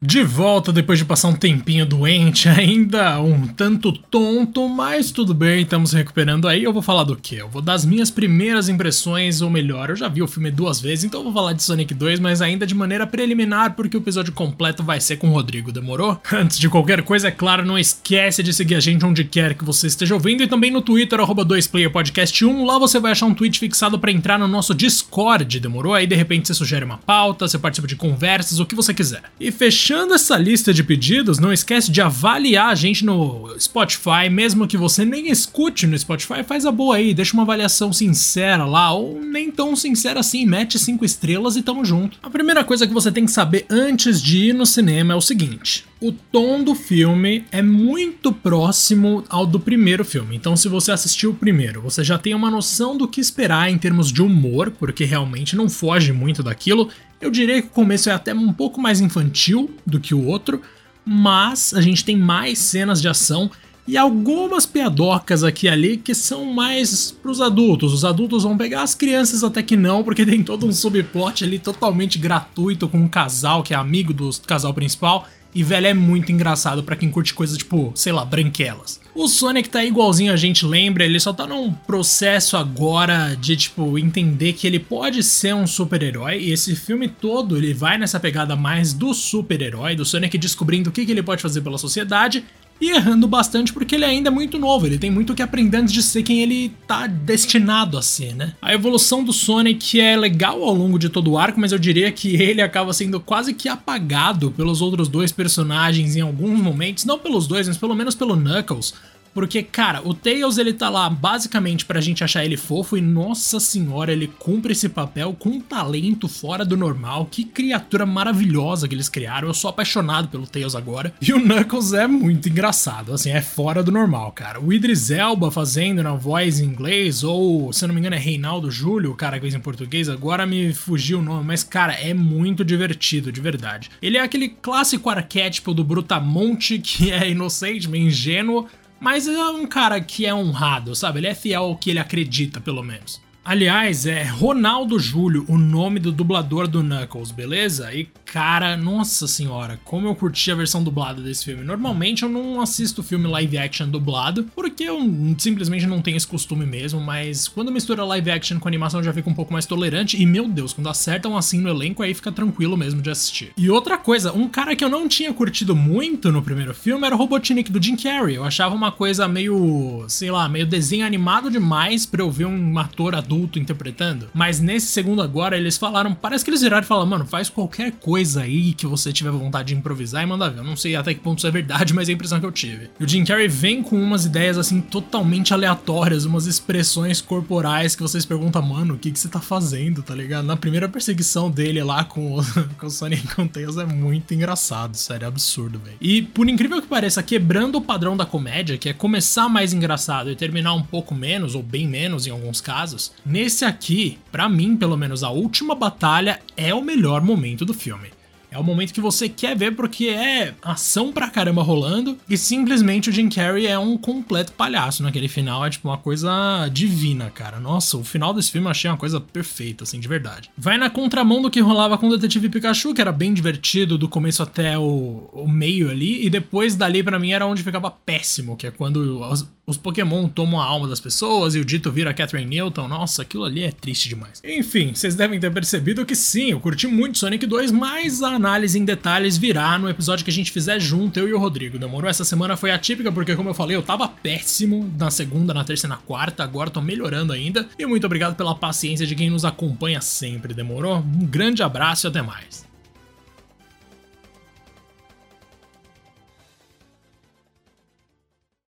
De volta depois de passar um tempinho doente, ainda um tanto tonto, mas tudo bem, estamos recuperando aí. Eu vou falar do que? Eu vou dar as minhas primeiras impressões, ou melhor, eu já vi o filme duas vezes, então eu vou falar de Sonic 2, mas ainda de maneira preliminar, porque o episódio completo vai ser com o Rodrigo, demorou? Antes de qualquer coisa, é claro, não esquece de seguir a gente onde quer que você esteja ouvindo e também no Twitter, 2playerpodcast1. Lá você vai achar um tweet fixado para entrar no nosso Discord, demorou? Aí de repente você sugere uma pauta, você participa de conversas, o que você quiser. E fechando Fechando essa lista de pedidos, não esquece de avaliar a gente no Spotify, mesmo que você nem escute no Spotify, faz a boa aí, deixa uma avaliação sincera lá, ou nem tão sincera assim, mete cinco estrelas e tamo junto. A primeira coisa que você tem que saber antes de ir no cinema é o seguinte: o tom do filme é muito próximo ao do primeiro filme. Então, se você assistiu o primeiro, você já tem uma noção do que esperar em termos de humor, porque realmente não foge muito daquilo. Eu diria que o começo é até um pouco mais infantil do que o outro, mas a gente tem mais cenas de ação e algumas piadocas aqui e ali que são mais pros adultos. Os adultos vão pegar as crianças até que não, porque tem todo um subplot ali totalmente gratuito com um casal que é amigo do casal principal e, velho, é muito engraçado para quem curte coisas tipo, sei lá, branquelas. O Sonic tá igualzinho a gente lembra, ele só tá num processo agora de, tipo, entender que ele pode ser um super-herói. E esse filme todo, ele vai nessa pegada mais do super-herói, do Sonic descobrindo o que, que ele pode fazer pela sociedade e errando bastante porque ele ainda é muito novo, ele tem muito que aprender antes de ser quem ele tá destinado a ser, né? A evolução do Sonic é legal ao longo de todo o arco, mas eu diria que ele acaba sendo quase que apagado pelos outros dois personagens em alguns momentos, não pelos dois, mas pelo menos pelo Knuckles, porque, cara, o Tails ele tá lá basicamente pra gente achar ele fofo e, nossa senhora, ele cumpre esse papel com um talento fora do normal. Que criatura maravilhosa que eles criaram. Eu sou apaixonado pelo Tails agora. E o Knuckles é muito engraçado, assim, é fora do normal, cara. O Idris Elba fazendo na voz em inglês, ou se eu não me engano é Reinaldo Júlio, o cara que fez em português, agora me fugiu o nome, mas, cara, é muito divertido, de verdade. Ele é aquele clássico arquétipo do Brutamonte que é inocente, meio ingênuo, mas é um cara que é honrado, sabe? Ele é fiel ao que ele acredita, pelo menos. Aliás, é Ronaldo Júlio, o nome do dublador do Knuckles, beleza? E cara, nossa senhora, como eu curti a versão dublada desse filme. Normalmente eu não assisto filme live action dublado, porque eu simplesmente não tenho esse costume mesmo, mas quando mistura live action com animação eu já fico um pouco mais tolerante. E meu Deus, quando acertam assim no elenco, aí fica tranquilo mesmo de assistir. E outra coisa, um cara que eu não tinha curtido muito no primeiro filme era o Robotnik do Jim Carrey. Eu achava uma coisa meio, sei lá, meio desenho animado demais pra eu ver um ator adulto adulto interpretando. Mas nesse segundo agora, eles falaram, parece que eles viraram e falaram, mano, faz qualquer coisa aí que você tiver vontade de improvisar e manda ver. Eu não sei até que ponto isso é verdade, mas é a impressão que eu tive. E o Jim Carrey vem com umas ideias assim totalmente aleatórias, umas expressões corporais que vocês perguntam, mano, o que, que você tá fazendo, tá ligado? Na primeira perseguição dele lá com o, com o Sonic com é muito engraçado, sério, é absurdo, velho. E por incrível que pareça, quebrando o padrão da comédia, que é começar mais engraçado e terminar um pouco menos, ou bem menos em alguns casos, Nesse aqui, para mim, pelo menos a última batalha é o melhor momento do filme. É o momento que você quer ver porque é ação pra caramba rolando e simplesmente o Jim Carrey é um completo palhaço naquele final. É tipo uma coisa divina, cara. Nossa, o final desse filme eu achei uma coisa perfeita, assim, de verdade. Vai na contramão do que rolava com o Detetive Pikachu, que era bem divertido do começo até o, o meio ali, e depois dali para mim era onde ficava péssimo, que é quando os, os Pokémon tomam a alma das pessoas e o dito vira Catherine Newton. Nossa, aquilo ali é triste demais. Enfim, vocês devem ter percebido que sim, eu curti muito Sonic 2, mas a análise em detalhes virá no episódio que a gente fizer junto, eu e o Rodrigo. Demorou? Essa semana foi atípica porque, como eu falei, eu tava péssimo na segunda, na terça e na quarta, agora tô melhorando ainda. E muito obrigado pela paciência de quem nos acompanha sempre, demorou? Um grande abraço e até mais.